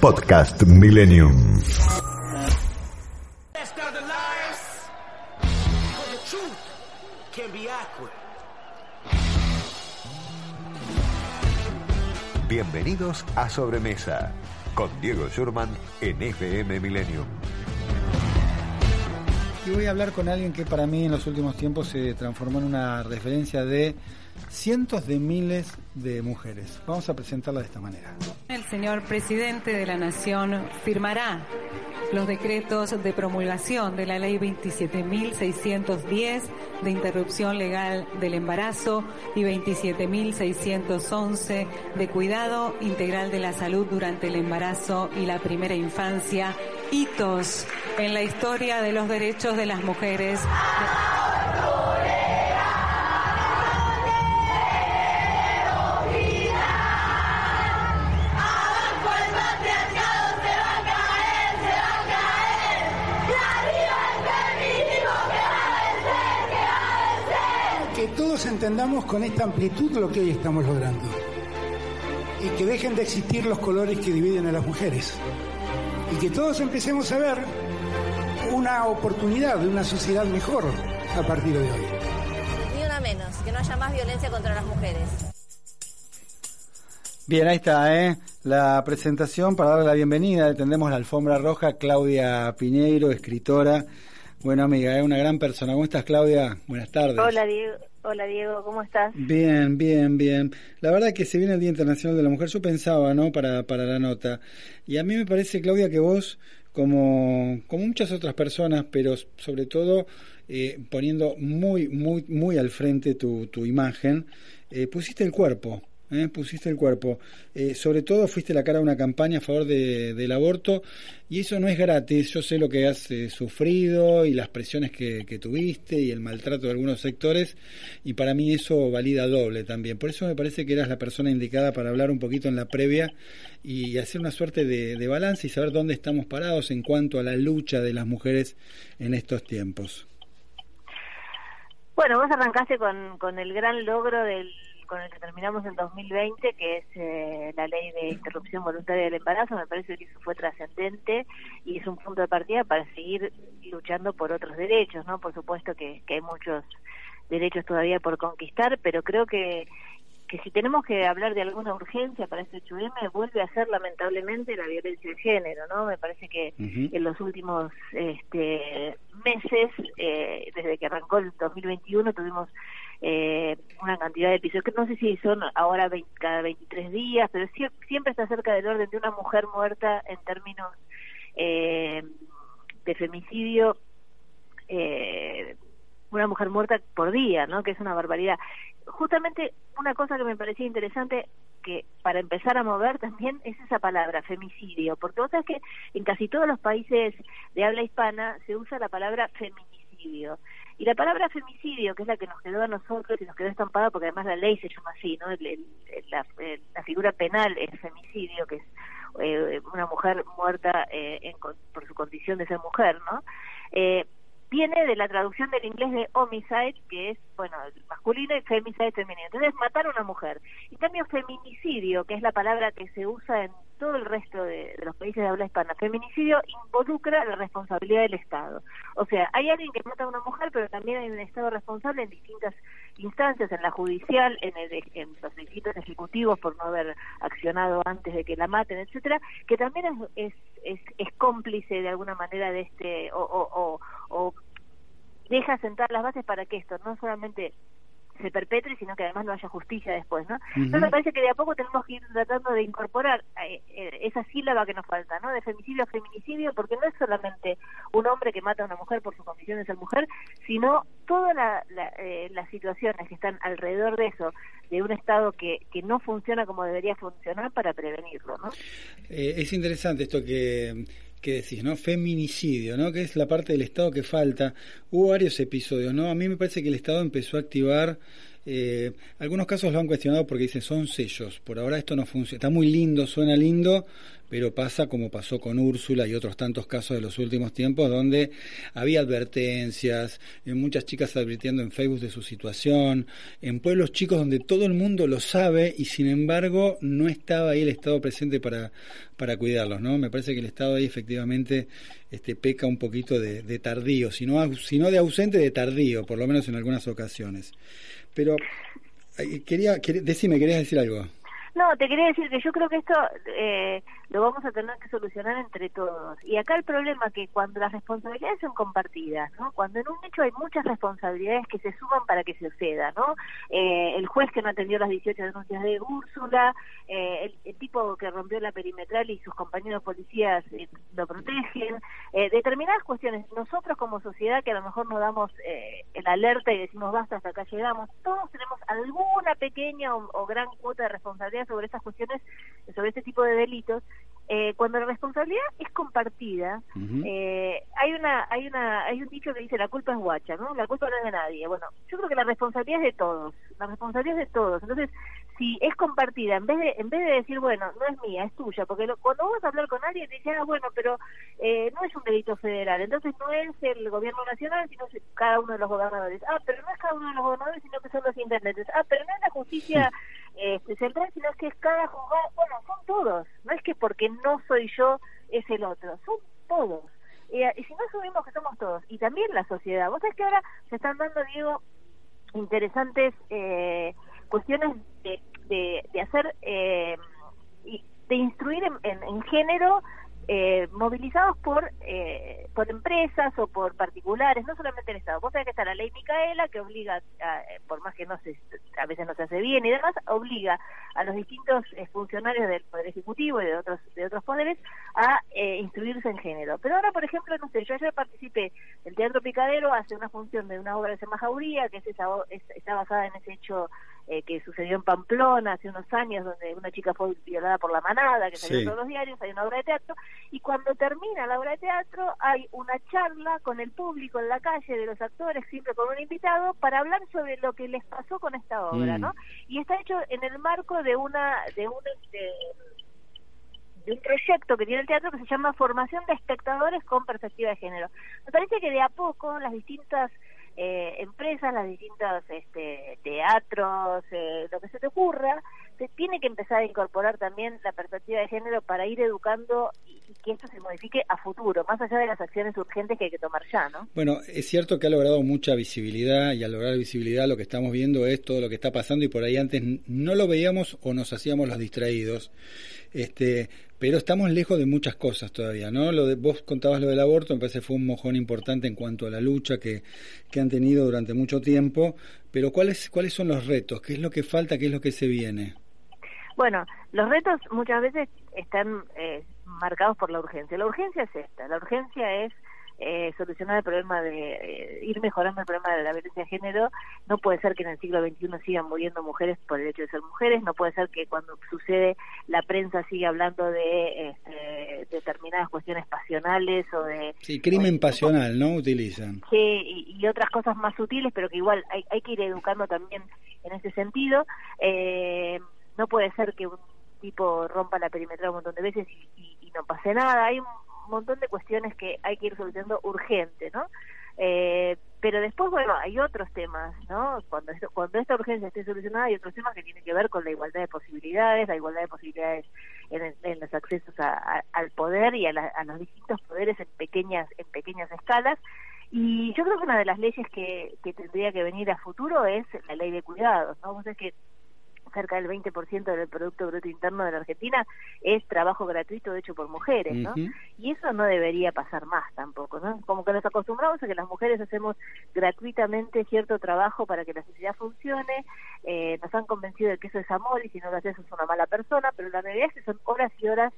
Podcast Millennium. Bienvenidos a Sobremesa con Diego Schurman en FM Millennium. Y voy a hablar con alguien que para mí en los últimos tiempos se transformó en una referencia de cientos de miles de mujeres. Vamos a presentarla de esta manera. El señor presidente de la Nación firmará los decretos de promulgación de la ley 27.610 de interrupción legal del embarazo y 27.611 de cuidado integral de la salud durante el embarazo y la primera infancia, hitos en la historia de los derechos de las mujeres. Entendamos con esta amplitud lo que hoy estamos logrando. Y que dejen de existir los colores que dividen a las mujeres. Y que todos empecemos a ver una oportunidad de una sociedad mejor a partir de hoy. Ni una menos, que no haya más violencia contra las mujeres. Bien, ahí está, ¿eh? La presentación para darle la bienvenida. Tendremos la alfombra roja, Claudia Piñeiro, escritora. Bueno, amiga, es ¿eh? una gran persona. ¿Cómo estás, Claudia? Buenas tardes. Hola, Diego. Hola Diego, ¿cómo estás? Bien, bien, bien. La verdad que se viene el Día Internacional de la Mujer, yo pensaba, ¿no? Para, para la nota. Y a mí me parece, Claudia, que vos, como, como muchas otras personas, pero sobre todo eh, poniendo muy, muy, muy al frente tu, tu imagen, eh, pusiste el cuerpo, ¿eh? pusiste el cuerpo. Eh, sobre todo fuiste la cara de una campaña a favor de, del aborto y eso no es gratis. Yo sé lo que has eh, sufrido y las presiones que, tuviste y el maltrato de algunos sectores y para mí eso valida doble también. Por eso me parece que eras la persona indicada para hablar un poquito en la previa y hacer una suerte de, balance y saber dónde estamos parados en cuanto a la lucha de las mujeres en estos tiempos. Bueno, vos arrancaste con, con el gran logro del con el que terminamos en 2020, que es eh, la ley de interrupción voluntaria del embarazo, me parece que eso fue trascendente y es un punto de partida para seguir luchando por otros derechos, ¿no? Por supuesto que, hay muchos derechos todavía por conquistar, pero creo que que si tenemos que hablar de alguna urgencia para este 8M, vuelve a ser lamentablemente la violencia de género, ¿no? Me parece que en los últimos este, meses, eh, desde que arrancó el 2021, tuvimos eh, una cantidad de episodios que no sé si son ahora cada 23 días, pero siempre está cerca del orden de una mujer muerta en términos eh, de femicidio. Eh, una mujer muerta por día, ¿no? Que es una barbaridad. Justamente una cosa que me parecía interesante que para empezar a mover también es esa palabra, femicidio, porque vos sabés que en casi todos los países de habla hispana se usa la palabra feminicidio. Y la palabra femicidio, que es la que nos quedó a nosotros y nos quedó estampada, porque además la ley se llama así, ¿no? la, figura penal es femicidio, que es eh, una mujer muerta eh, por su condición de ser mujer, ¿no? Eh, viene de la traducción del inglés de homicide, que es, bueno, masculino y femicide femenino. Entonces, matar a una mujer. Y también feminicidio, que es la palabra que se usa en todo el resto de, los países de habla hispana. Feminicidio involucra la responsabilidad del Estado. O sea, hay alguien que mata a una mujer, pero también hay un Estado responsable en distintas instancias, en la judicial, en, el, en los distintos ejecutivos por no haber accionado antes de que la maten, etcétera, que también es, es, es, cómplice de alguna manera de este, o, o, o, o deja sentar las bases para que esto no solamente se perpetre, sino que además no haya justicia después, ¿no? Entonces me parece que de a poco tenemos que ir tratando de incorporar eh, eh, esa sílaba que nos falta, ¿no? De femicidio a feminicidio, porque no es solamente un hombre que mata a una mujer por su condición de ser mujer, sino todas eh, las situaciones que están alrededor de eso, de un Estado que, que no funciona como debería funcionar para prevenirlo, ¿no? es interesante esto que que decís, ¿no? Feminicidio, ¿no? Que es la parte del Estado que falta. Hubo varios episodios, ¿no? A mí me parece que el Estado empezó a activar eh, algunos casos lo han cuestionado porque dicen son sellos. Por ahora esto no funciona. Está muy lindo, suena lindo, pero pasa como pasó con Úrsula y otros tantos casos de los últimos tiempos donde había advertencias, en muchas chicas advirtiendo en Facebook de su situación, en pueblos chicos donde todo el mundo lo sabe y sin embargo no estaba ahí el Estado presente para, para cuidarlos, ¿no? Me parece que el Estado ahí efectivamente este, peca un poquito de, tardío, sino de ausente, de tardío, por lo menos en algunas ocasiones. Pero eh, quería, decime, ¿querías decir algo? No, te quería decir que yo creo que esto eh, lo vamos a tener que solucionar entre todos. Y acá el problema es que cuando las responsabilidades son compartidas, ¿no? Cuando en un hecho hay muchas responsabilidades que se suman para que se suceda, ¿no? Eh, el juez que no atendió las 18 denuncias de Úrsula, el, tipo que rompió la perimetral y sus compañeros policías lo protegen, determinadas cuestiones. Nosotros como sociedad que a lo mejor nos damos el alerta y decimos basta, hasta acá llegamos, todos tenemos alguna pequeña o gran cuota de responsabilidad sobre estas cuestiones, sobre este tipo de delitos, eh, cuando la responsabilidad es compartida, eh, hay una, hay una, hay un dicho que dice la culpa es guacha, ¿no? La culpa no es de nadie. Bueno, yo creo que la responsabilidad es de todos, la responsabilidad es de todos. Entonces, si es compartida, en vez de, en vez de decir, bueno, no es mía, es tuya, porque cuando vos vas a hablar con alguien, te dice, ah, bueno, pero eh, no es un delito federal, entonces no es el gobierno nacional, sino cada uno de los gobernadores. Ah, pero no es cada uno de los gobernadores, sino que son los intendentes. Ah, pero no es la justicia este, central, sino que es cada juzgado, bueno, son todos, no es que porque no soy yo es el otro, son todos. y si no subimos que somos todos, y también la sociedad, vos sabés que ahora se están dando, Diego, interesantes eh, cuestiones de, de, de hacer, eh, de instruir en, en género eh, movilizados por eh, por empresas o por particulares, no solamente el Estado. Vos sabés que está la ley Micaela que obliga, eh, por más que no se, a veces no se hace bien y demás, obliga a los distintos funcionarios del Poder Ejecutivo y de otros de otros poderes a instruirse en género. Pero ahora, por ejemplo, no sé, yo ayer participé, el Teatro Picadero hace una función de una obra de Semajauría, que es esa, está basada en ese hecho eh, que sucedió en Pamplona hace unos años, donde una chica fue violada por la manada, que salió en todos los diarios, hay una obra de teatro, y cuando termina la obra de teatro hay una charla con el público en la calle de los actores, siempre con un invitado, para hablar sobre lo que les pasó con esta obra, mm. ¿no? Y está hecho en el marco de una de un de, de un proyecto que tiene el teatro que se llama Formación de Espectadores con Perspectiva de Género. Me parece que de a poco las distintas eh, empresas, las distintas este, teatros, eh, lo que se te ocurra, se tiene que empezar a incorporar también la perspectiva de género para ir educando y, que esto se modifique a futuro, más allá de las acciones urgentes que hay que tomar ya, ¿no? Bueno, es cierto que ha logrado mucha visibilidad y al lograr visibilidad lo que estamos viendo es todo lo que está pasando y por ahí antes no lo veíamos o nos hacíamos los distraídos. Este, pero estamos lejos de muchas cosas todavía, ¿no? Lo de, vos contabas lo del aborto, me parece fue un mojón importante en cuanto a la lucha que, que han tenido durante mucho tiempo, pero ¿cuáles, ¿cuáles son los retos? ¿Qué es lo que falta? ¿Qué es lo que se viene? Bueno, los retos muchas veces están eh, marcados por la urgencia. La urgencia es esta, la urgencia es eh, solucionar el problema de eh, ir mejorando el problema de la violencia de género. No puede ser que en el siglo XXI sigan muriendo mujeres por el hecho de ser mujeres, no puede ser que cuando sucede la prensa siga hablando de este, determinadas cuestiones pasionales o de... Sí, crimen pasional, ¿no? Utilizan. Sí, y, otras cosas más sutiles, pero que igual hay, hay que ir educando también en ese sentido. Eh, no puede ser que un tipo rompa la perimetral un montón de veces y, y no pase nada. Hay un montón de cuestiones que hay que ir solucionando urgente, ¿no? Eh, pero después, bueno, hay otros temas, ¿no? Cuando, cuando esta urgencia esté solucionada, hay otros temas que tienen que ver con la igualdad de posibilidades, la igualdad de posibilidades en, los accesos al poder y a, los distintos poderes en pequeñas, en pequeñas escalas. Y yo creo que una de las leyes que, que tendría que venir a futuro es la ley de cuidados, ¿no? Vos que cerca del 20% del Producto Bruto Interno de la Argentina es trabajo gratuito hecho por mujeres, ¿no? Y eso no debería pasar más tampoco, ¿no? Como que nos acostumbramos a que las mujeres hacemos gratuitamente cierto trabajo para que la sociedad funcione, eh, nos han convencido de que eso es amor y si no lo haces es una mala persona, pero la realidad es que son horas y horas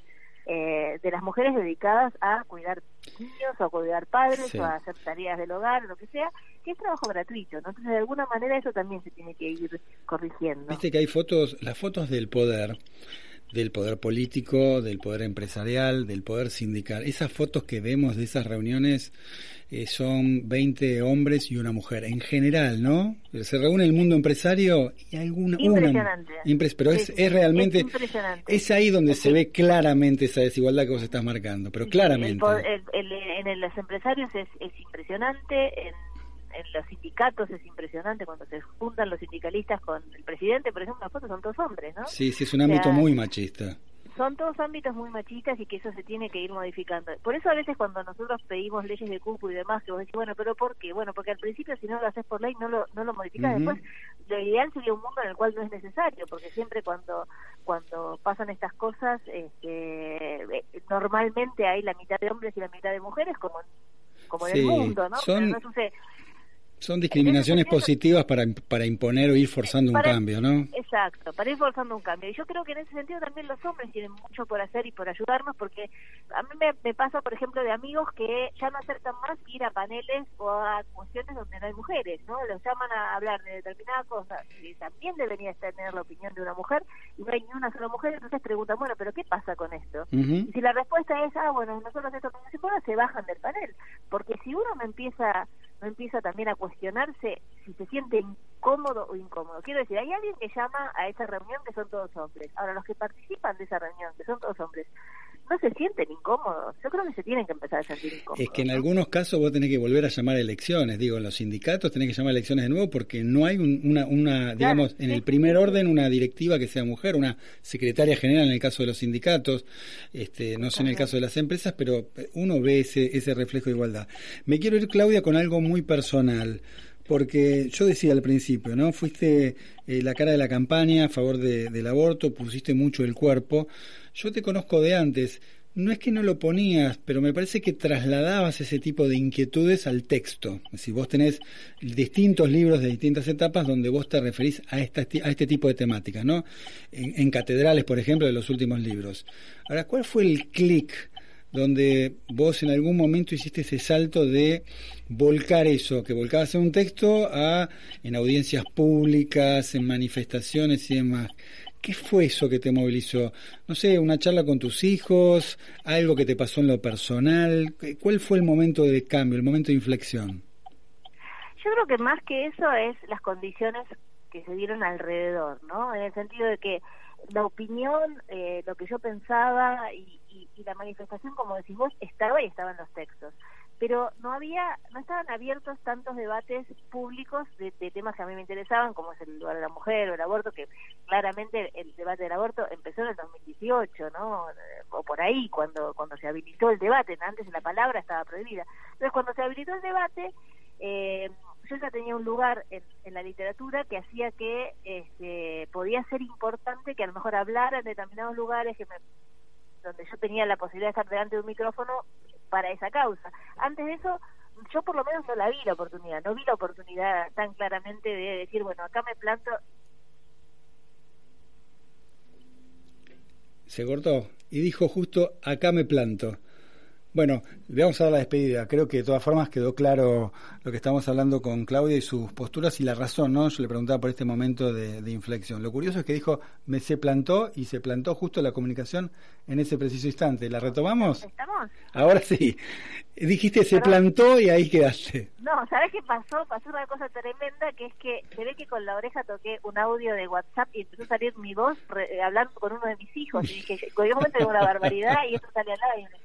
eh, de las mujeres dedicadas a cuidar niños o a cuidar padres o a hacer tareas del hogar, lo que sea, que es trabajo gratuito, ¿no? Entonces, de alguna manera eso también se tiene que ir corrigiendo. Viste que hay fotos, las fotos del poder, del poder político, del poder empresarial, del poder sindical. Esas fotos que vemos de esas reuniones eh, son 20 hombres y una mujer. En general, ¿no? Se reúne el mundo empresario y alguna... Impresionante. Una, pero es, es, realmente... Es, impresionante. es ahí donde se ve claramente esa desigualdad que vos estás marcando, pero claramente. en los empresarios es, es impresionante, en en los sindicatos es impresionante cuando se juntan los sindicalistas con el presidente, por ejemplo, las fotos son todos hombres, ¿no? Sí, sí, es un ámbito muy machista. Son todos ámbitos muy machistas y que eso se tiene que ir modificando. Por eso a veces cuando nosotros pedimos leyes de cupo y demás, que vos decís, bueno, pero ¿por qué? Bueno, porque al principio si no lo haces por ley no lo, no lo modificas. Después, lo ideal sería un mundo en el cual no es necesario, porque siempre cuando cuando pasan estas cosas, este, eh, normalmente hay la mitad de hombres y la mitad de mujeres, como como en el mundo, ¿no? Son... no son discriminaciones positivas para, para imponer o ir forzando un cambio, ¿no? Exacto, para ir forzando un cambio. Y yo creo que en ese sentido también los hombres tienen mucho por hacer y por ayudarnos, porque a mí me, pasa, por ejemplo, de amigos que ya no aceptan más ir a paneles o a cuestiones donde no hay mujeres, ¿no? Los llaman a hablar de determinadas cosas y también debería tener la opinión de una mujer y no hay ni una sola mujer, entonces preguntan, bueno, ¿pero qué pasa con esto? Y si la respuesta es, ah, bueno, nosotros esto no se puede, se bajan del panel, porque si uno me empieza no empieza también a cuestionarse si se siente incómodo o incómodo. Quiero decir, hay alguien que llama a esa reunión que son todos hombres. Ahora, los que participan de esa reunión, que son todos hombres, no se sienten incómodos. Yo creo que se tienen que empezar a sentir incómodos. Es que en algunos casos vos tenés que volver a llamar a elecciones. Digo, en los sindicatos tenés que llamar a elecciones de nuevo porque no hay una, una digamos, en el primer orden una directiva que sea mujer, una secretaria general en el caso de los sindicatos, este, no sé en el caso de las empresas, pero uno ve ese, ese reflejo de igualdad. Me quiero ir, Claudia, con algo muy personal porque yo decía al principio, ¿no? Fuiste eh, la cara de la campaña a favor del aborto, pusiste mucho el cuerpo. Yo te conozco de antes. No es que no lo ponías, pero me parece que trasladabas ese tipo de inquietudes al texto. Si vos tenés distintos libros de distintas etapas donde vos te referís a, esta, a este tipo de temáticas, ¿no? En, en catedrales, por ejemplo, de los últimos libros. Ahora, ¿cuál fue el clic donde vos en algún momento hiciste ese salto de volcar eso, que volcabas en un texto, a en audiencias públicas, en manifestaciones y demás. ¿Qué fue eso que te movilizó? No sé, una charla con tus hijos, algo que te pasó en lo personal. ¿Cuál fue el momento de cambio, el momento de inflexión? Yo creo que más que eso es las condiciones que se dieron alrededor, ¿no? En el sentido de que la opinión, eh, lo que yo pensaba y, y, la manifestación, como decís vos, estaba y estaba en los textos. Pero no había, no estaban abiertos tantos debates públicos de, temas que a mí me interesaban, como es el lugar de la mujer o el aborto, que claramente el debate del aborto empezó en el 2018, ¿no? O por ahí, cuando, cuando se habilitó el debate, antes la palabra estaba prohibida. Entonces, cuando se habilitó el debate, eh, yo ya tenía un lugar en, la literatura que hacía que este, podía ser importante que a lo mejor hablara en determinados lugares que me donde yo tenía la posibilidad de estar delante de un micrófono para esa causa. Antes de eso, yo por lo menos no la vi la oportunidad, no vi la oportunidad tan claramente de decir, bueno, acá me planto. Se cortó y dijo justo, acá me planto. Bueno, le vamos a dar la despedida. Creo que de todas formas quedó claro lo que estamos hablando con Claudia y sus posturas y la razón, ¿no? Yo le preguntaba por este momento de, inflexión. Lo curioso es que dijo, me se plantó y se plantó justo la comunicación en ese preciso instante. ¿La retomamos? ¿Estamos? Ahora sí. Dijiste, se plantó y ahí quedaste. No, ¿sabes qué pasó? Pasó una cosa tremenda que es que se ve que con la oreja toqué un audio de WhatsApp y empezó a salir mi voz hablando con uno de mis hijos. Y dije, en un momento una barbaridad y esto sale al aire.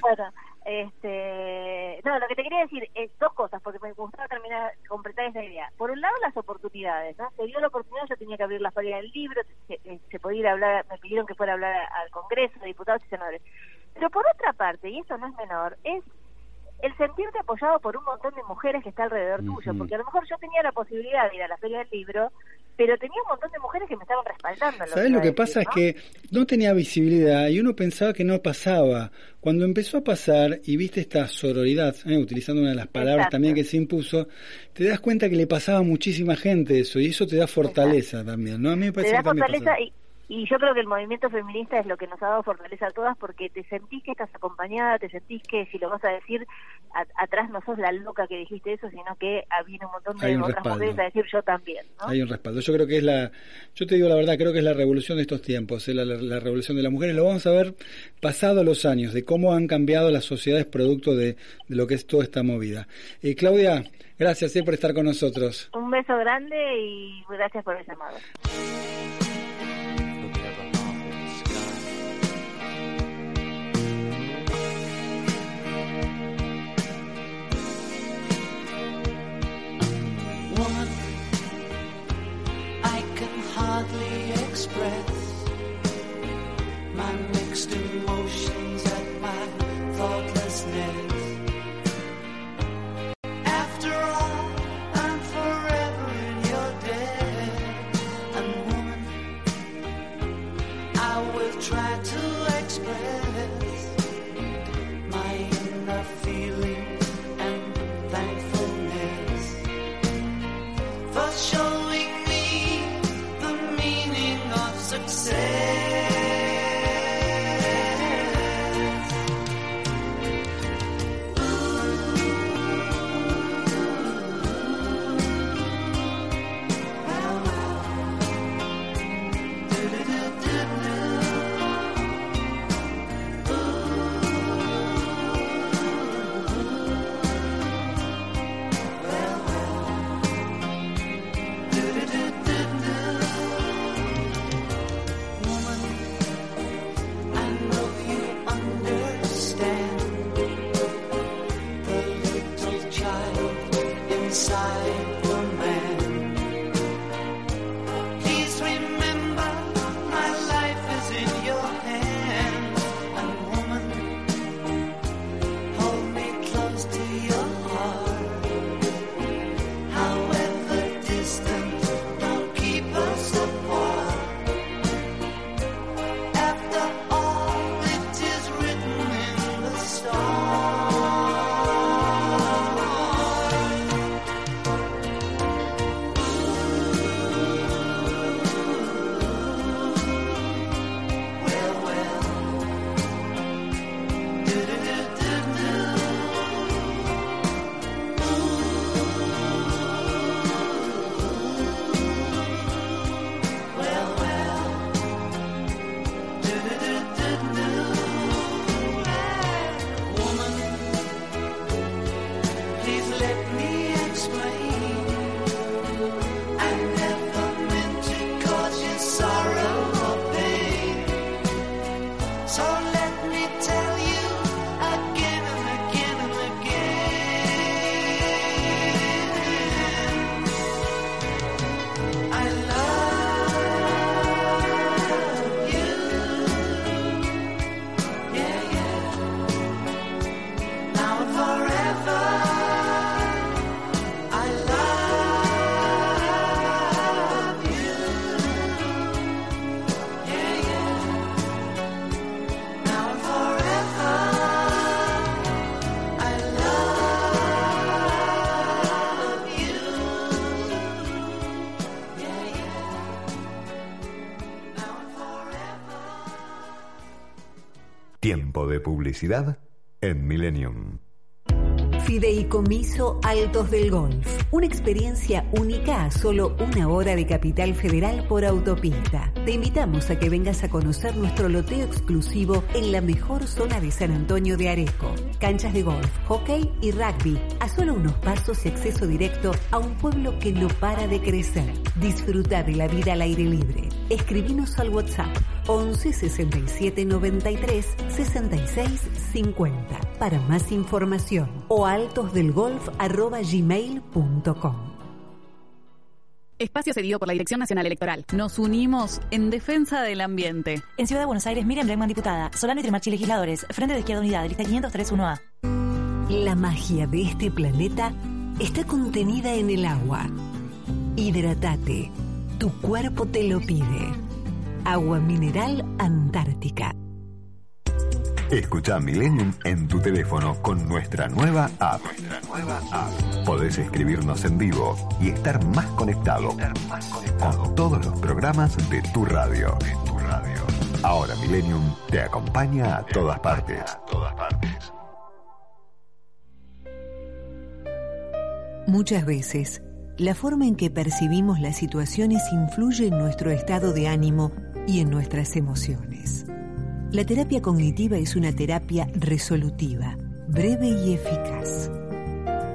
Bueno, este, no, lo que te quería decir es dos cosas, porque me gustaba terminar, completar esa idea. Por un lado, las oportunidades, ¿no? Se dio la oportunidad, yo tenía que abrir la feria del libro, se, se, podía ir a hablar, me pidieron que fuera a hablar al Congreso, diputados y senadores. Pero por otra parte, y esto no es menor, es el sentirte apoyado por un montón de mujeres que está alrededor tuyo, porque a lo mejor yo tenía la posibilidad de ir a la feria del libro pero tenía un montón de mujeres que me estaban respaldando. Lo ¿Sabes lo que pasa? Es que no tenía visibilidad y uno pensaba que no pasaba. Cuando empezó a pasar y viste esta sororidad, ¿eh? utilizando una de las palabras también que se impuso, te das cuenta que le pasaba a muchísima gente eso y eso te da fortaleza también, ¿no? A mí me parece te da fortaleza y y yo creo que el movimiento feminista es lo que nos ha dado fortaleza a todas porque te sentís que estás acompañada, te sentís que si lo vas a decir, atrás no sos la loca que dijiste eso, sino que viene un montón de otras mujeres a decir yo también. Hay un respaldo. Yo creo que es la, yo te digo la verdad, creo que es la revolución de estos tiempos, la, revolución de las mujeres. Lo vamos a ver pasado los años, de cómo han cambiado las sociedades producto de, lo que es toda esta movida. Eh, Claudia, gracias eh, por estar con nosotros. Un beso grande y gracias por el llamado. Hardly express my mixed emotions publicidad en Millennium. Fideicomiso Altos del Golf. Una experiencia única a solo una hora de Capital Federal por autopista. Te invitamos a que vengas a conocer nuestro loteo exclusivo en la mejor zona de San Antonio de Areco. Canchas de golf, hockey y rugby. A solo unos pasos y acceso directo a un pueblo que no para de crecer. Disfruta de la vida al aire libre. Escribinos al WhatsApp 11 67 93 66 50 para más información o altosdelgolf.gmail.com Espacio cedido por la Dirección Nacional Electoral. Nos unimos en defensa del ambiente. En Ciudad de Buenos Aires, Miriam Bregman, diputada. Solano y Trimarchi, legisladores. Frente de Izquierda Unidad, lista 5031A. La magia de este planeta está contenida en el agua. Hidratate Tu cuerpo te lo pide. Agua mineral Antártica. Escucha Millennium en tu teléfono con nuestra nueva app. nueva Podés escribirnos en vivo y estar más conectado, con todos los programas de tu radio. tu radio. Ahora Millennium te acompaña a todas partes. A todas partes. Muchas veces, la forma en que percibimos las situaciones influye en nuestro estado de ánimo y en nuestras emociones. La terapia cognitiva es una terapia resolutiva, breve y eficaz.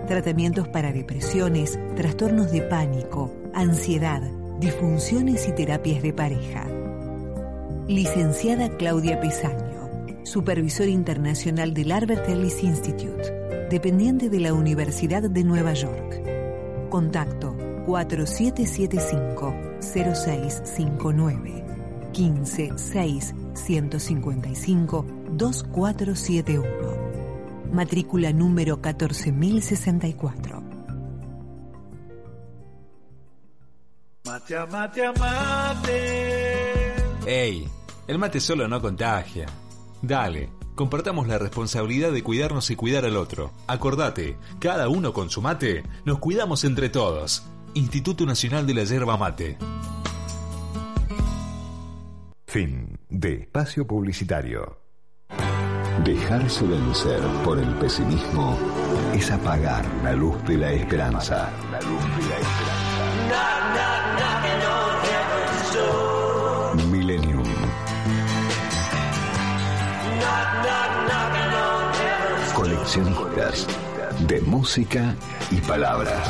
Tratamientos para depresiones, trastornos de pánico, ansiedad, disfunciones y terapias de pareja. Licenciada Claudia Pesaño, Supervisor Internacional del Albert Ellis Institute, dependiente de la Universidad de Nueva York. Contacto 4775-0659 156 155 2471. Matrícula número 14064. Mate a mate a mate. Ey, el mate solo no contagia. Dale, compartamos la responsabilidad de cuidarnos y cuidar al otro. Acordate, cada uno con su mate, nos cuidamos entre todos. Instituto Nacional de la Yerba Mate. Fin de espacio publicitario. Dejarse vencer por el pesimismo es apagar la luz de la esperanza. La luz de la esperanza. Millennium. Coleccionistas de música y palabras.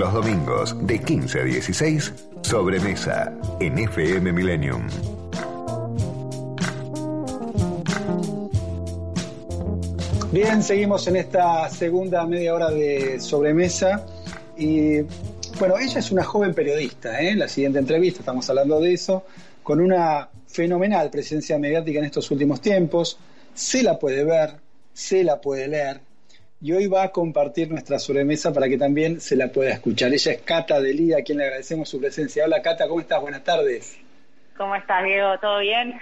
Los domingos de 15 a 16, sobremesa en FM Millennium. Bien, seguimos en esta segunda media hora de sobremesa y bueno, ella es una joven periodista, ¿eh? la siguiente entrevista, estamos hablando de eso, con una fenomenal presencia mediática en estos últimos tiempos, se la puede ver, se la puede leer, y hoy va a compartir nuestra sobremesa para que también se la pueda escuchar. Ella es Cata Delía, a quien le agradecemos su presencia. Hola Cata, ¿cómo estás? Buenas tardes. ¿Cómo estás, Diego? ¿Todo bien?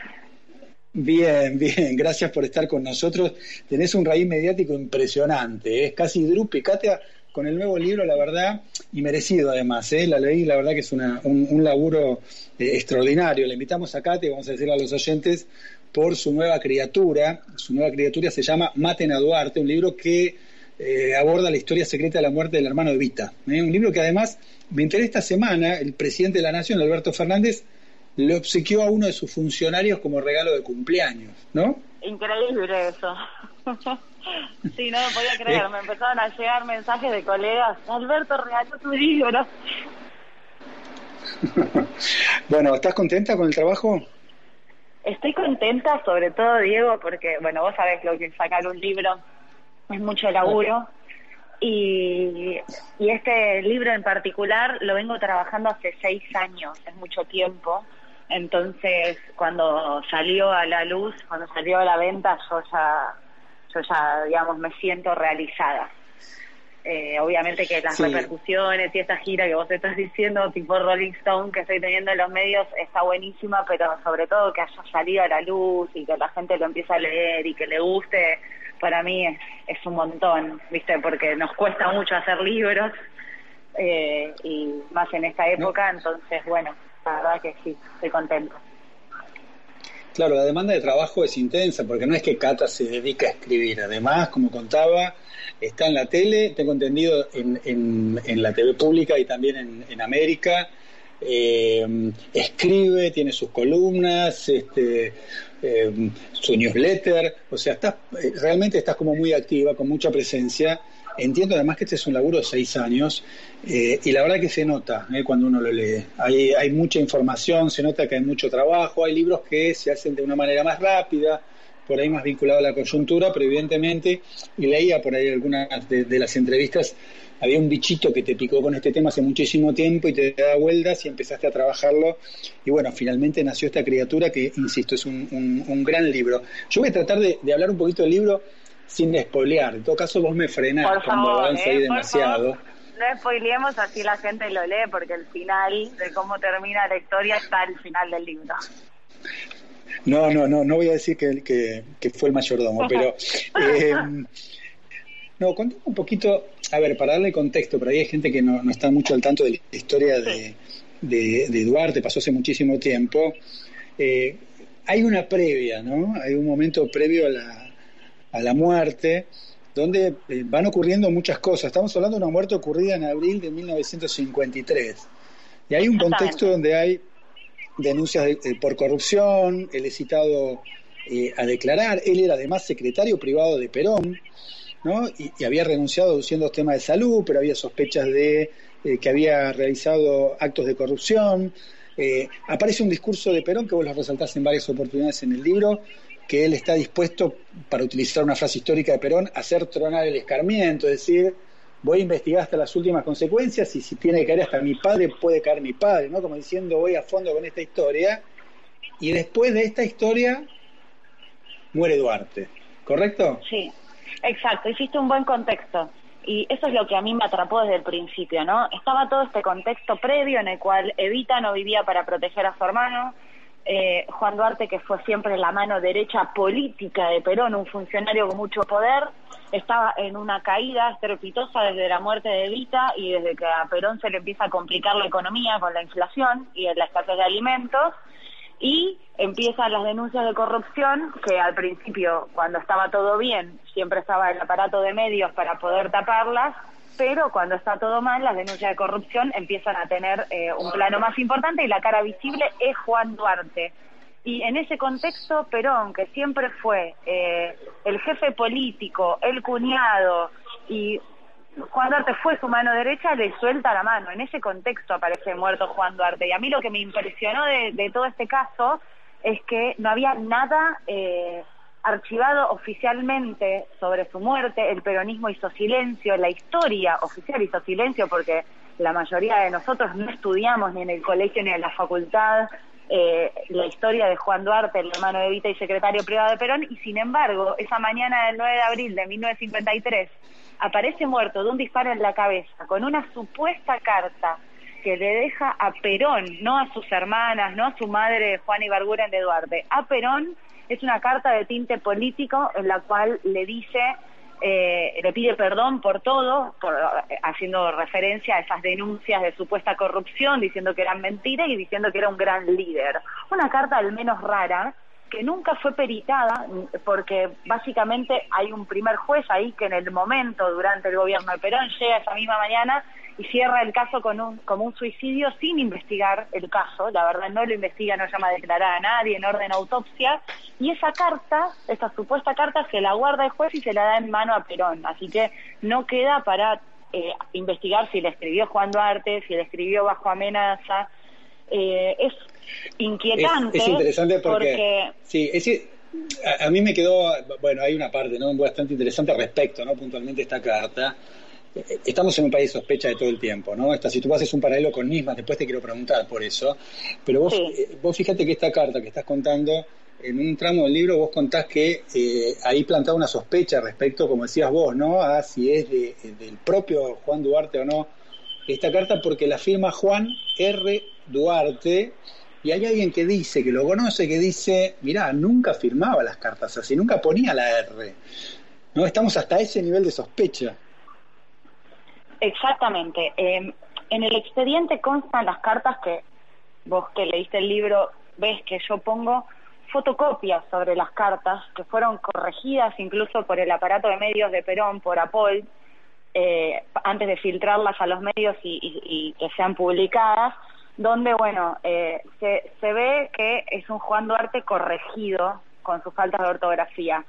Bien, bien, gracias por estar con nosotros. Tenés un raíz mediático impresionante, ¿eh? es casi drupi. Cata, con el nuevo libro, la verdad, y merecido además, ¿eh? la leí, la verdad que es una, un, laburo eh, extraordinario. Le invitamos a Cata y vamos a decirle a los oyentes por su nueva criatura. Su nueva criatura se llama Maten a Duarte, un libro que eh, aborda la historia secreta de la muerte del hermano de Vita. ¿eh? Un libro que además, me enteré esta semana, el presidente de la Nación, Alberto Fernández, le obsequió a uno de sus funcionarios como regalo de cumpleaños, ¿no? Increíble eso. sí, no me podía creer. Eh. Me empezaron a llegar mensajes de colegas. Alberto regaló tu libro. bueno, ¿estás contenta con el trabajo? Estoy contenta, sobre todo, Diego, porque, bueno, vos sabés lo que es sacar un libro es mucho laburo. Y, y este libro en particular lo vengo trabajando hace seis años, es mucho tiempo. Entonces, cuando salió a la luz, cuando salió a la venta, yo ya, yo ya digamos, me siento realizada. Eh, obviamente que las repercusiones y esta gira que vos estás diciendo, tipo Rolling Stone, que estoy teniendo en los medios, está buenísima, pero sobre todo que haya salido a la luz y que la gente lo empiece a leer y que le guste, para mí es, es un montón, ¿viste? Porque nos cuesta mucho hacer libros eh, y más en esta época, entonces, bueno, la verdad que sí, estoy contento. Claro, la demanda de trabajo es intensa, porque no es que Cata se dedica a escribir, además, como contaba, está en la tele, tengo entendido, en, en, en la TV pública y también en, en América, eh, escribe, tiene sus columnas, este, eh, su newsletter, o sea, estás, eh, realmente estás como muy activa, con mucha presencia, entiendo además que este es un laburo de seis años eh, y la verdad que se nota eh, cuando uno lo lee. Hay, hay mucha información, se nota que hay mucho trabajo, hay libros que se hacen de una manera más rápida, por ahí más vinculado a la coyuntura, pero evidentemente, y leía por ahí algunas de, las entrevistas, había un bichito que te picó con este tema hace muchísimo tiempo y te da vueltas y empezaste a trabajarlo. Y bueno, finalmente nació esta criatura que, insisto, es un, un, gran libro. Yo voy a tratar de, de, hablar un poquito del libro sin spoilear. En todo caso, vos me frenás por cuando favor, avanza ahí demasiado. no spoileemos, así la gente lo lee, porque el final de cómo termina la historia está al final del libro. No, no, no, no voy a decir que, que, fue el mayordomo, pero... Eh, no, contame un poquito, a ver, para darle contexto, pero ahí hay gente que no, no está mucho al tanto de la historia de, de, Duarte, pasó hace muchísimo tiempo. Eh, hay una previa, ¿no? Hay un momento previo a la, a la muerte donde eh, van ocurriendo muchas cosas. Estamos hablando de una muerte ocurrida en abril de 1953. Y hay un contexto donde hay denuncias por corrupción, él es citado eh, a declarar, él era además secretario privado de Perón, ¿no? y, había renunciado aduciendo temas de salud, pero había sospechas de eh, que había realizado actos de corrupción. Eh, aparece un discurso de Perón que vos lo resaltás en varias oportunidades en el libro, que él está dispuesto, para utilizar una frase histórica de Perón, a hacer tronar el escarmiento, es decir, voy a investigar hasta las últimas consecuencias y si tiene que caer hasta mi padre, puede caer mi padre, ¿no? Como diciendo, voy a fondo con esta historia. Y después de esta historia, muere Duarte, ¿correcto? Sí, exacto, hiciste un buen contexto. Y eso es lo que a mí me atrapó desde el principio, ¿no? Estaba todo este contexto previo en el cual Evita no vivía para proteger a su hermano, eh, Juan Duarte, que fue siempre la mano derecha política de Perón, un funcionario con mucho poder, estaba en una caída estrepitosa desde la muerte de Evita y desde que a Perón se le empieza a complicar la economía con la inflación y la escasez de alimentos y empiezan las denuncias de corrupción que al principio cuando estaba todo bien siempre estaba el aparato de medios para poder taparlas pero cuando está todo mal, las denuncias de corrupción empiezan a tener eh, un plano más importante y la cara visible es Juan Duarte. Y en ese contexto, Perón, que siempre fue eh, el jefe político, el cuñado, y Juan Duarte fue su mano derecha, le suelta la mano. En ese contexto aparece muerto Juan Duarte. Y a mí lo que me impresionó de, todo este caso es que no había nada... Eh, archivado oficialmente sobre su muerte, el peronismo hizo silencio, la historia oficial hizo silencio porque la mayoría de nosotros no estudiamos ni en el colegio ni en la facultad eh, la historia de Juan Duarte, el hermano de Vita y secretario privado de Perón, y sin embargo, esa mañana del 9 de abril de 1953, aparece muerto de un disparo en la cabeza, con una supuesta carta que le deja a Perón, no a sus hermanas, no a su madre Juan Ibarguren de Duarte, a Perón es una carta de tinte político en la cual le dice, eh, le pide perdón por todo, por, haciendo referencia a esas denuncias de supuesta corrupción, diciendo que eran mentiras y diciendo que era un gran líder. Una carta al menos rara, que nunca fue peritada porque básicamente hay un primer juez ahí que en el momento durante el gobierno de Perón llega esa misma mañana y cierra el caso con un, como un suicidio sin investigar el caso, la verdad no lo investiga, no llama a declarar a nadie en orden autopsia, y esa carta, esa supuesta carta, se la guarda el juez y se la da en mano a Perón, así que no queda para eh, investigar si le escribió Juan Duarte, si le escribió bajo amenaza, eh, es inquietante. Es, interesante porque, sí, a, a, mí me quedó, bueno, hay una parte ¿no? bastante interesante respecto, ¿no? puntualmente esta carta, estamos en un país de sospecha de todo el tiempo, ¿no? Esta, si tú haces un paralelo con Nisman, después te quiero preguntar por eso, pero vos, eh, vos fíjate que esta carta que estás contando, en un tramo del libro vos contás que eh, ahí plantaba una sospecha respecto, como decías vos, ¿no? A si es de, del propio Juan Duarte o no esta carta porque la firma Juan R. Duarte y hay alguien que dice, que lo conoce, que dice, mirá, nunca firmaba las cartas así, nunca ponía la R. ¿No? Estamos hasta ese nivel de sospecha. Exactamente. Em, en el expediente constan las cartas que vos que leíste el libro ves que yo pongo fotocopias sobre las cartas que fueron corregidas incluso por el aparato de medios de Perón, por Apol, eh, antes de filtrarlas a los medios y, que sean publicadas, donde, bueno, eh, se, se ve que es un Juan Duarte corregido con sus faltas de ortografía.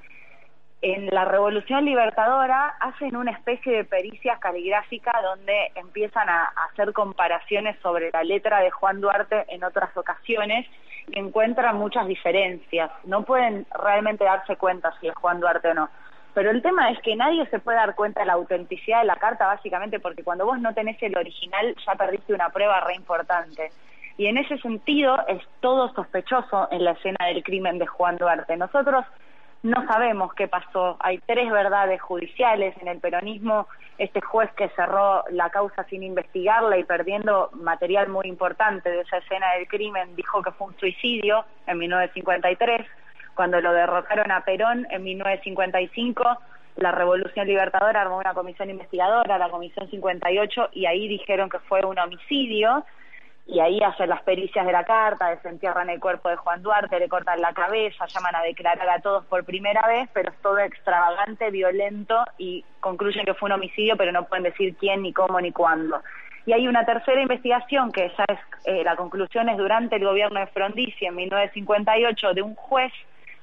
En la Revolución Libertadora hacen una especie de pericia caligráfica donde empiezan a, hacer comparaciones sobre la letra de Juan Duarte en otras ocasiones y encuentran muchas diferencias. No pueden realmente darse cuenta si es Juan Duarte o no. Pero el tema es que nadie se puede dar cuenta de la autenticidad de la carta, básicamente porque cuando vos no tenés el original ya perdiste una prueba re importante. Y en ese sentido es todo sospechoso en la escena del crimen de Juan Duarte. Nosotros no sabemos qué pasó. Hay tres verdades judiciales en el peronismo. Este juez que cerró la causa sin investigarla y perdiendo material muy importante de esa escena del crimen dijo que fue un suicidio en 1953. Cuando lo derrocaron a Perón en 1955, la Revolución Libertadora armó una comisión investigadora, la Comisión 58, y ahí dijeron que fue un homicidio y ahí hacen las pericias de la carta, desentierran el cuerpo de Juan Duarte, le cortan la cabeza, llaman a declarar a todos por primera vez, pero es todo extravagante, violento y concluyen que fue un homicidio, pero no pueden decir quién, ni cómo, ni cuándo. Y hay una tercera investigación, que esa es, eh, la conclusión es durante el gobierno de Frondizi en 1958, de un juez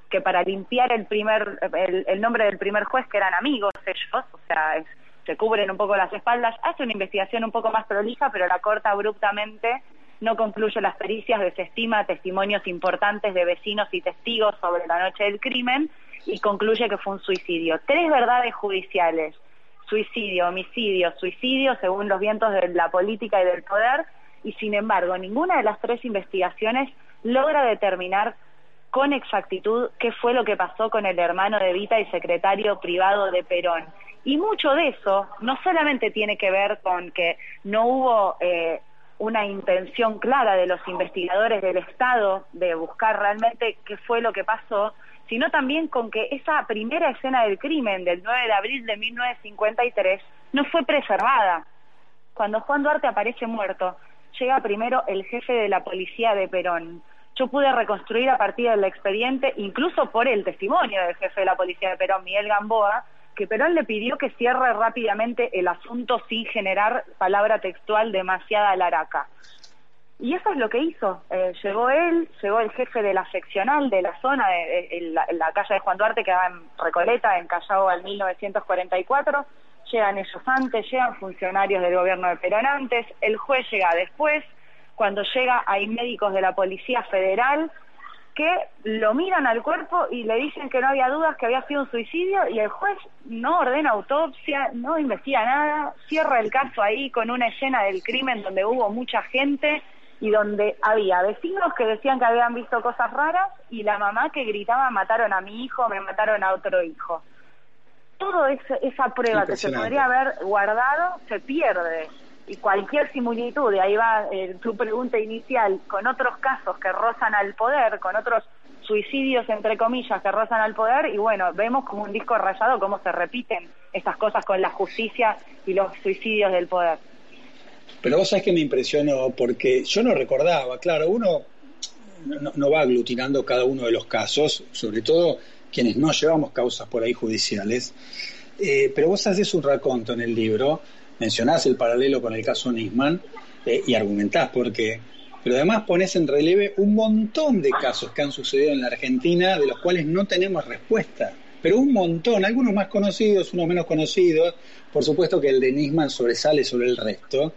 que para limpiar el, primer, el, el nombre del primer juez, que eran amigos ellos, o sea, se cubren un poco las espaldas, hace una investigación un poco más prolija, pero la corta abruptamente, no concluye las pericias, desestima testimonios importantes de vecinos y testigos sobre la noche del crimen y concluye que fue un suicidio. Tres verdades judiciales, suicidio, homicidio, suicidio, según los vientos de la política y del poder, y sin embargo, ninguna de las tres investigaciones logra determinar con exactitud qué fue lo que pasó con el hermano de Vita y secretario privado de Perón. Y mucho de eso no solamente tiene que ver con que no hubo eh, una intención clara de los investigadores del Estado de buscar realmente qué fue lo que pasó, sino también con que esa primera escena del crimen del 9 de abril de 1953 no fue preservada. Cuando Juan Duarte aparece muerto, llega primero el jefe de la policía de Perón. Yo pude reconstruir a partir del expediente, incluso por el testimonio del jefe de la policía de Perón, Miguel Gamboa, que Perón le pidió que cierre rápidamente el asunto sin generar palabra textual demasiada laraca. Y eso es lo que hizo. Eh, llegó él, llegó el jefe de la seccional de la zona, de, la, calle de Juan Duarte, que va en Recoleta, en Callao al 1944. Llegan ellos antes, llegan funcionarios del gobierno de Perón antes, el juez llega después. Cuando llega hay médicos de la Policía Federal que lo miran al cuerpo y le dicen que no había dudas que había sido un suicidio y el juez no ordena autopsia, no investiga nada, cierra el caso ahí con una escena del crimen donde hubo mucha gente y donde había vecinos que decían que habían visto cosas raras y la mamá que gritaba mataron a mi hijo, me mataron a otro hijo. Todo esa prueba que se podría haber guardado se pierde y cualquier similitud, de ahí va eh, tu pregunta inicial, con otros casos que rozan al poder, con otros suicidios, entre comillas, que rozan al poder, y bueno, vemos como un disco rayado cómo se repiten estas cosas con la justicia y los suicidios del poder. Pero vos sabés que me impresionó, porque yo no recordaba, claro, uno no, va aglutinando cada uno de los casos, sobre todo quienes no llevamos causas por ahí judiciales, eh, pero vos haces un raconto en el libro mencionás el paralelo con el caso Nisman eh, y argumentás por qué, pero además pones en relieve un montón de casos que han sucedido en la Argentina de los cuales no tenemos respuesta, pero un montón, algunos más conocidos, unos menos conocidos, por supuesto que el de Nisman sobresale sobre el resto,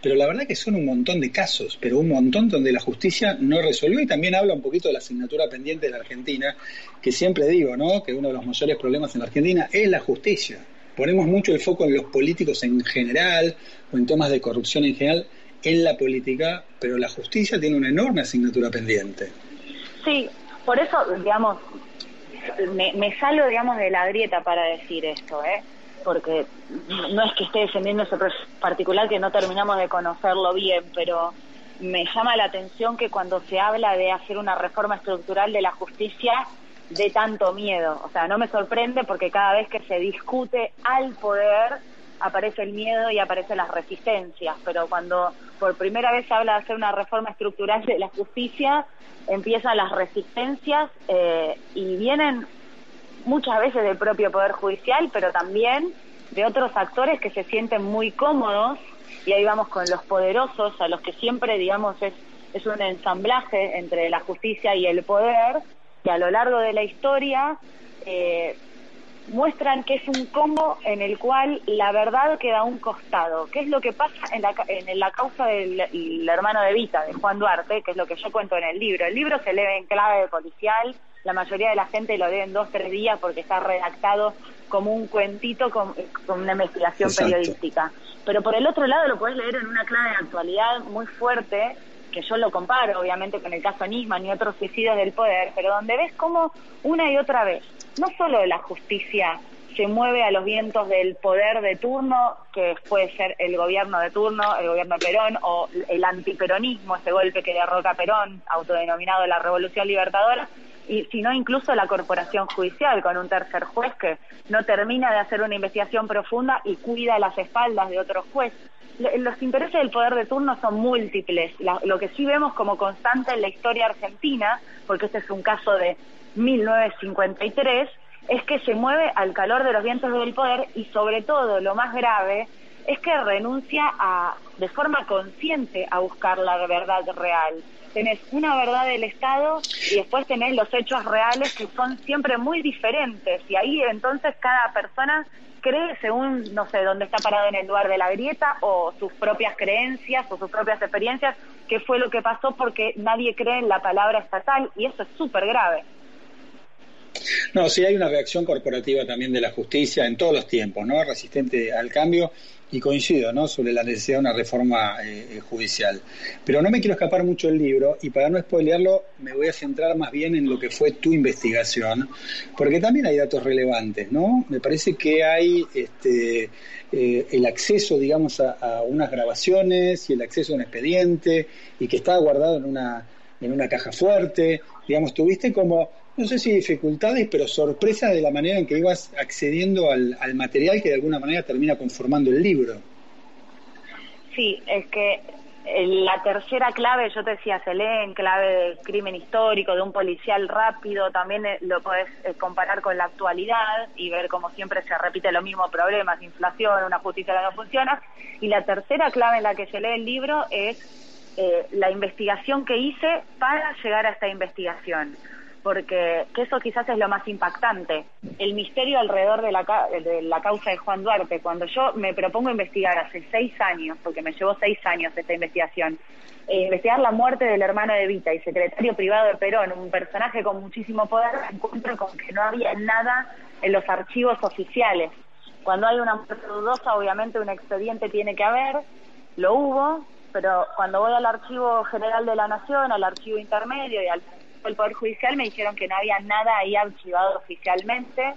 pero la verdad que son un montón de casos, pero un montón donde la justicia no resolvió. Y también habla un poquito de la asignatura pendiente de la Argentina, que siempre digo, ¿no? Que uno de los mayores problemas en la Argentina es la justicia ponemos mucho el foco en los políticos en general o en temas de corrupción en general en la política, pero la justicia tiene una enorme asignatura pendiente. Sí, por eso, digamos, me, me salgo, digamos, de la grieta para decir esto, ¿eh? porque no es que esté defendiendo ese particular que no terminamos de conocerlo bien, pero me llama la atención que cuando se habla de hacer una reforma estructural de la justicia, de tanto miedo. O sea, no me sorprende porque cada vez que se discute al poder aparece el miedo y aparecen las resistencias, pero cuando por primera vez se habla de hacer una reforma estructural de la justicia, empiezan las resistencias eh, y vienen muchas veces del propio Poder Judicial, pero también de otros actores que se sienten muy cómodos, y ahí vamos con los poderosos, a los que siempre, digamos, es, es un ensamblaje entre la justicia y el poder, que a lo largo de la historia eh, muestran que es un combo en el cual la verdad queda a un costado. ¿Qué es lo que pasa en la, en la causa del el hermano de Vita, de Juan Duarte, que es lo que yo cuento en el libro? El libro se lee en clave de policial, la mayoría de la gente lo lee en dos, tres días porque está redactado como un cuentito con, una investigación periodística. Pero por el otro lado lo puedes leer en una clave de actualidad muy fuerte, que yo lo comparo obviamente con el caso Nisman y otros suicidios del poder, pero donde ves cómo una y otra vez, no solo la justicia se mueve a los vientos del poder de turno, que puede ser el gobierno de turno, el gobierno Perón, o el antiperonismo, ese golpe que derroca Perón, autodenominado la Revolución Libertadora, y sino incluso la corporación judicial con un tercer juez que no termina de hacer una investigación profunda y cuida las espaldas de otro juez. Los intereses del poder de turno son múltiples. lo que sí vemos como constante en la historia argentina, porque este es un caso de 1953, es que se mueve al calor de los vientos del poder y sobre todo lo más grave es que renuncia a, de forma consciente a buscar la verdad real tenés una verdad del Estado y después tenés los hechos reales que son siempre muy diferentes y ahí entonces cada persona cree según, no sé, dónde está parado en el lugar de la grieta o sus propias creencias o sus propias experiencias, qué fue lo que pasó porque nadie cree en la palabra estatal y eso es súper grave. No, sí hay una reacción corporativa también de la justicia en todos los tiempos, ¿no? Resistente al cambio y coincido ¿no? sobre la necesidad de una reforma eh, eh, judicial. Pero no me quiero escapar mucho del libro y para no spoilearlo me voy a centrar más bien en lo que fue tu investigación, porque también hay datos relevantes, ¿no? Me parece que hay este, eh, el acceso, digamos, a, a, unas grabaciones y el acceso a un expediente y que está guardado en una, en una caja fuerte. Digamos, tuviste como no sé si dificultades, pero sorpresa de la manera en que ibas accediendo al, material que de alguna manera termina conformando el libro. Sí, es que la tercera clave, yo te decía, se lee en clave de crimen histórico, de un policial rápido, también eh, lo puedes eh, comparar con la actualidad y ver cómo siempre se repite lo mismo problemas, inflación, una justicia que no funciona. Y la tercera clave en la que se lee el libro es eh, la investigación que hice para llegar a esta investigación porque eso quizás es lo más impactante, el misterio alrededor de la, de la causa de Juan Duarte. Cuando yo me propongo investigar hace seis años, porque me llevó seis años esta investigación, eh, investigar la muerte del hermano de Vita y secretario privado de Perón, un personaje con muchísimo poder, encuentro con que no había nada en los archivos oficiales. Cuando hay una muerte dudosa, obviamente un expediente tiene que haber, lo hubo, pero cuando voy al archivo general de la Nación, al archivo intermedio y al Poder Judicial me dijeron que no había nada ahí archivado oficialmente.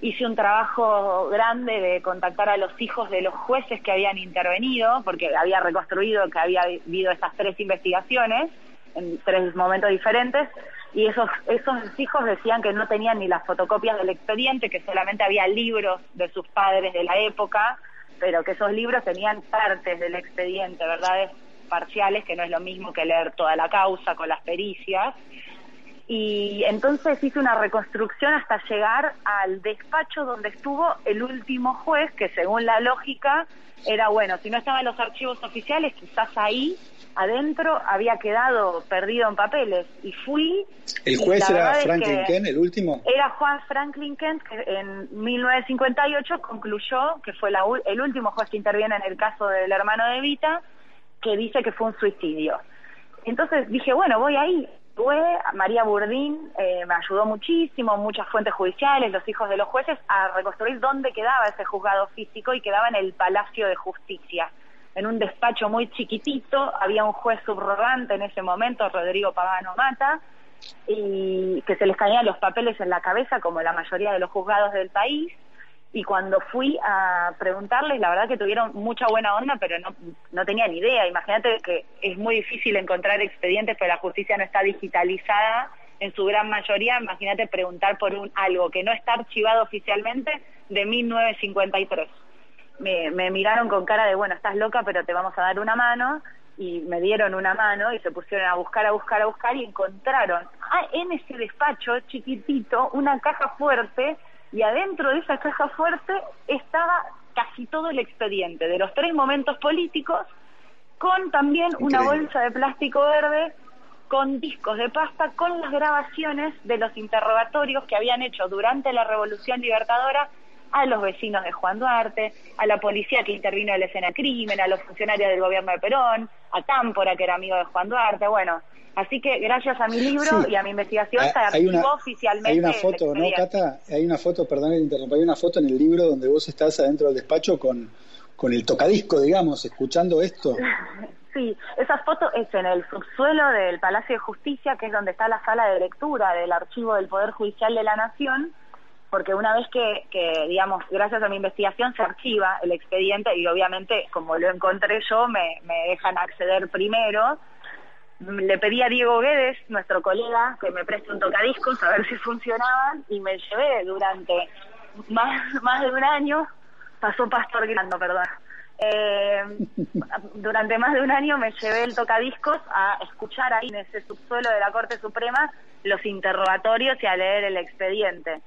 Hice un trabajo grande de contactar a los hijos de los jueces que habían intervenido, porque había reconstruido que había habido esas tres investigaciones en tres momentos diferentes, y esos, esos hijos decían que no tenían ni las fotocopias del expediente, que solamente había libros de sus padres de la época, pero que esos libros tenían partes del expediente, verdades parciales, que no es lo mismo que leer toda la causa con las pericias. Y entonces hice una reconstrucción hasta llegar al despacho donde estuvo el último juez, que según la lógica era, bueno, si no estaban los archivos oficiales, quizás ahí adentro había quedado perdido en papeles. Y fui... ¿El juez era Franklin Kent, el último? Era Juan Franklin Kent, que en 1958 concluyó que fue el último juez que interviene en el caso del hermano de Vita, que dice que fue un suicidio. Entonces dije, bueno, voy ahí. Fue María Burdín, eh, me ayudó muchísimo, muchas fuentes judiciales, los hijos de los jueces, a reconstruir dónde quedaba ese juzgado físico y quedaba en el Palacio de Justicia. En un despacho muy chiquitito, había un juez subrogante en ese momento, Rodrigo Pagano Mata, y que se les caían los papeles en la cabeza, como la mayoría de los juzgados del país, y cuando fui a preguntarles, la verdad que tuvieron mucha buena onda, pero no, no tenían idea. Imagínate que es muy difícil encontrar expedientes, pero la justicia no está digitalizada en su gran mayoría. Imagínate preguntar por un algo que no está archivado oficialmente de 1953. Me, miraron con cara de, bueno, estás loca, pero te vamos a dar una mano. Y me dieron una mano y se pusieron a buscar, a buscar, a buscar y encontraron ah, en ese despacho chiquitito una caja fuerte y adentro de esa caja fuerte estaba casi todo el expediente de los tres momentos políticos, con también una bolsa de plástico verde con discos de pasta con las grabaciones de los interrogatorios que habían hecho durante la Revolución Libertadora a los vecinos de Juan Duarte, a la policía que intervino en la escena crimen, a los funcionarios del gobierno de Perón, a Támpora, que era amigo de Juan Duarte, bueno. Así que gracias a mi libro y a mi investigación se archivó oficialmente. Hay una foto, ¿no, Cata? Hay una foto, perdón el interrumpo, hay una foto en el libro donde vos estás adentro del despacho con, con el tocadisco, digamos, escuchando esto. Sí, esa foto es en el subsuelo del Palacio de Justicia, que es donde está la sala de lectura del archivo del Poder Judicial de la Nación, porque una vez que, digamos, gracias a mi investigación se archiva el expediente y obviamente, como lo encontré yo, me, me dejan acceder primero. Le pedí a Diego Guedes, nuestro colega, que me preste un tocadiscos a ver si funcionaban y me llevé durante más, más de un año, pasó Pastor Grando, perdón, eh, durante más de un año me llevé el tocadiscos a escuchar ahí en ese subsuelo de la Corte Suprema los interrogatorios y a leer el expediente.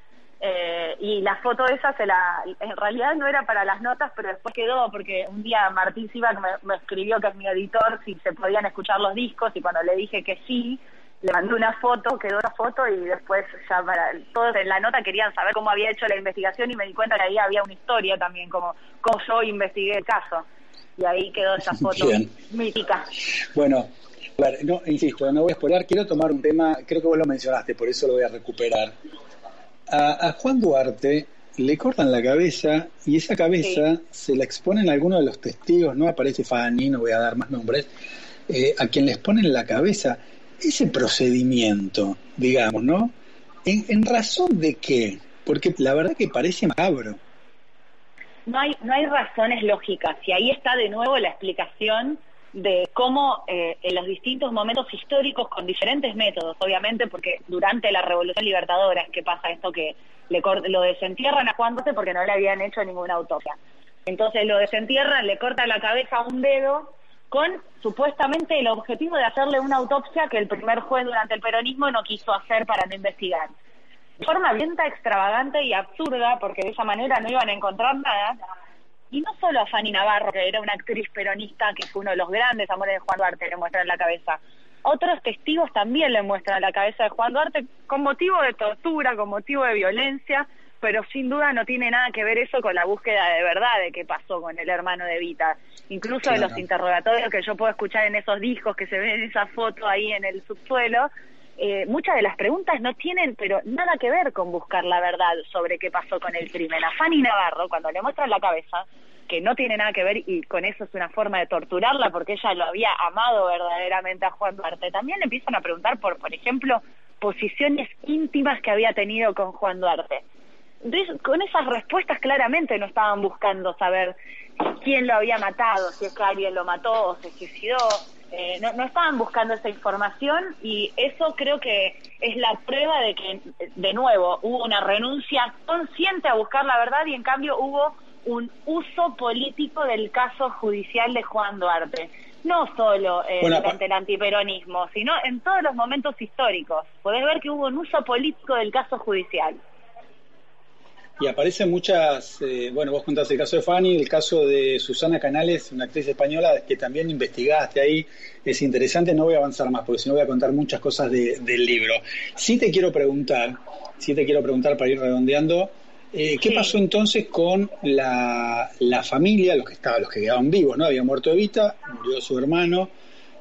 Eh, y la foto esa se la en realidad no era para las notas pero después quedó porque un día Martín Sivac me, me escribió que es mi editor si se podían escuchar los discos y cuando le dije que sí le mandé una foto, quedó la foto y después ya para todos en la nota querían saber cómo había hecho la investigación y me di cuenta que ahí había una historia también, como cómo yo investigué el caso. Y ahí quedó esa foto mítica. Bueno, no, insisto, no voy a esperar, quiero tomar un tema, creo que vos lo mencionaste, por eso lo voy a recuperar. A, Juan Duarte le cortan la cabeza y esa cabeza se la exponen algunos de los testigos, no aparece Fanny, no voy a dar más nombres, eh, a quien les ponen la cabeza ese procedimiento, digamos, ¿no? ¿En, razón de qué? Porque la verdad que parece macabro. No hay, no hay razones lógicas y ahí está de nuevo la explicación de cómo eh, en los distintos momentos históricos con diferentes métodos, obviamente, porque durante la Revolución Libertadora es que pasa esto que le lo desentierran a Juan Duarte porque no le habían hecho ninguna autopsia. Entonces lo desentierran, le cortan la cabeza a un dedo con supuestamente el objetivo de hacerle una autopsia que el primer juez durante el peronismo no quiso hacer para no investigar. De forma violenta, extravagante y absurda, porque de esa manera no iban a encontrar nada. Y no solo a Fanny Navarro, que era una actriz peronista, que fue uno de los grandes amores de Juan Duarte, le muestran la cabeza. Otros testigos también le muestran la cabeza de Juan Duarte con motivo de tortura, con motivo de violencia, pero sin duda no tiene nada que ver eso con la búsqueda de verdad de qué pasó con el hermano de Vita. Incluso de los interrogatorios que yo puedo escuchar en esos discos que se ven en esa foto ahí en el subsuelo, eh, muchas de las preguntas no tienen, pero nada que ver con buscar la verdad sobre qué pasó con el crimen. A Fanny Navarro, cuando le muestran la cabeza, que no tiene nada que ver y con eso es una forma de torturarla porque ella lo había amado verdaderamente a Juan Duarte, también le empiezan a preguntar por, por ejemplo, posiciones íntimas que había tenido con Juan Duarte con esas respuestas claramente no estaban buscando saber quién lo había matado, si es que alguien lo mató o se suicidó. Eh, no, no estaban buscando esa información y eso creo que es la prueba de que, de nuevo, hubo una renuncia consciente a buscar la verdad y en cambio hubo un uso político del caso judicial de Juan Duarte. No solo eh, durante el antiperonismo, sino en todos los momentos históricos. Podés ver que hubo un uso político del caso judicial. Y aparecen muchas, eh, bueno, vos contaste el caso de Fanny, el caso de Susana Canales, una actriz española que también investigaste ahí, es interesante, no voy a avanzar más porque si no voy a contar muchas cosas del libro. Sí te quiero preguntar, sí te quiero preguntar para ir redondeando, eh, ¿qué pasó entonces con la, la, familia, los que estaban, los que quedaban vivos, ¿no? Había muerto Evita, murió su hermano,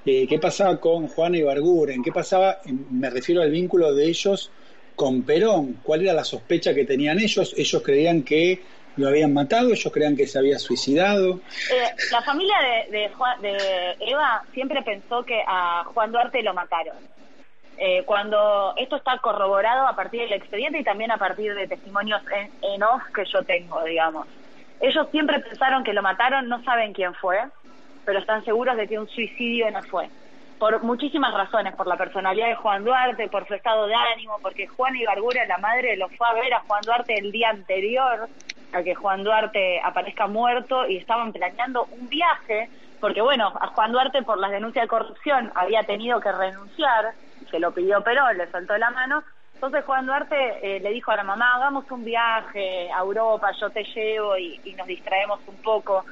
eh, ¿qué pasaba con Juana Ibarguren? ¿Qué pasaba, me refiero al vínculo de ellos con Perón. ¿Cuál era la sospecha que tenían ellos? Ellos creían que lo habían matado, ellos creían que se había suicidado. Eh, la familia de, de, Eva siempre pensó que a Juan Duarte lo mataron. Eh, cuando esto está corroborado a partir del expediente y también a partir de testimonios en, en que yo tengo, digamos. Ellos siempre pensaron que lo mataron, no saben quién fue, pero están seguros de que un suicidio no fue por muchísimas razones, por la personalidad de Juan Duarte, por su estado de ánimo, porque Juana Ibargura, la madre, lo fue a ver a Juan Duarte el día anterior a que Juan Duarte aparezca muerto y estaban planeando un viaje, porque bueno, a Juan Duarte por las denuncias de corrupción había tenido que renunciar, se lo pidió Perón, le soltó la mano, entonces Juan Duarte eh, le dijo a la mamá, hagamos un viaje a Europa, yo te llevo y nos distraemos un poco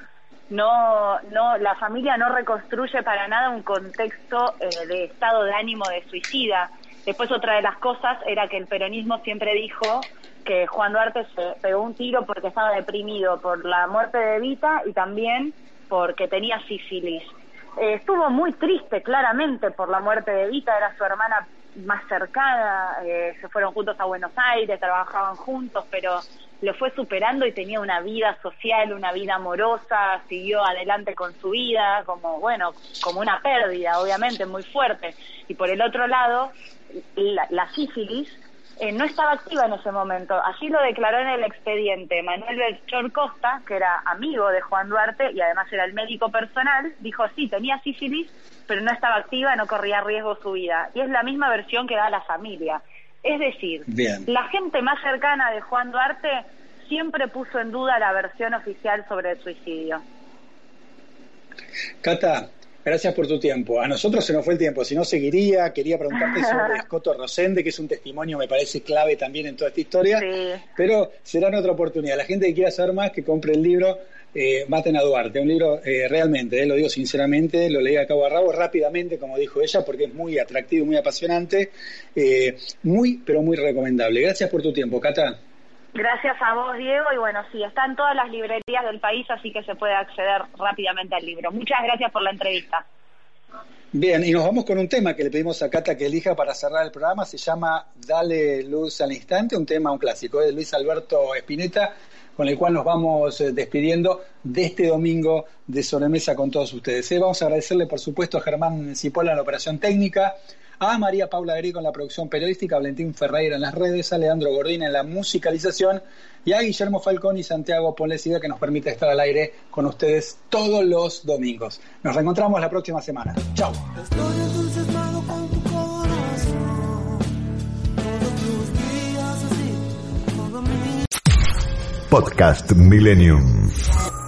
no, no, la familia no reconstruye para nada un contexto eh, de estado de ánimo de suicida. Después otra de las cosas era que el peronismo siempre dijo que Juan Duarte se pegó un tiro porque estaba deprimido por la muerte de Evita y también porque tenía sífilis. Eh, estuvo muy triste claramente por la muerte de Evita, era su hermana más cercana, eh, se fueron juntos a Buenos Aires, trabajaban juntos, pero lo fue superando y tenía una vida social, una vida amorosa, siguió adelante con su vida, como, bueno, como una pérdida, obviamente, muy fuerte. Y por el otro lado, la, sífilis eh, no estaba activa en ese momento. Así lo declaró en el expediente Manuel Belchor Costa, que era amigo de Juan Duarte y además era el médico personal, dijo, sí, tenía sífilis, pero no estaba activa, no corría riesgo su vida. Y es la misma versión que da la familia. Es decir, la gente más cercana de Juan Duarte siempre puso en duda la versión oficial sobre el suicidio. Cata, gracias por tu tiempo. A nosotros se nos fue el tiempo, si no seguiría. Quería preguntarte sobre Escoto Rosende, que es un testimonio, me parece clave también en toda esta historia. Pero será en otra oportunidad. La gente que quiera saber más, que compre el libro eh, Maten a Duarte. Un libro eh, realmente, eh, lo digo sinceramente, lo leí a cabo a rabo rápidamente, como dijo ella, porque es muy atractivo, muy apasionante, eh, muy, pero muy recomendable. Gracias por tu tiempo, Cata. Gracias a vos, Diego, y bueno, sí, está en todas las librerías del país, así que se puede acceder rápidamente al libro. Muchas gracias por la entrevista. Bien, y nos vamos con un tema que le pedimos a Cata que elija para cerrar el programa. Se llama Dale luz al instante, un tema, un clásico, de Luis Alberto Espineta con el cual nos vamos eh, despidiendo de este domingo de sobremesa con todos ustedes. Eh, vamos a agradecerle, por supuesto, a Germán Cipolla en la operación técnica, a María Paula Greco en la producción periodística, a Valentín Ferreira en las redes, a Leandro Gordín en la musicalización y a Guillermo Falcón y Santiago Polesida que nos permite estar al aire con ustedes todos los domingos. Nos reencontramos la próxima semana. Chao. Podcast Millennium.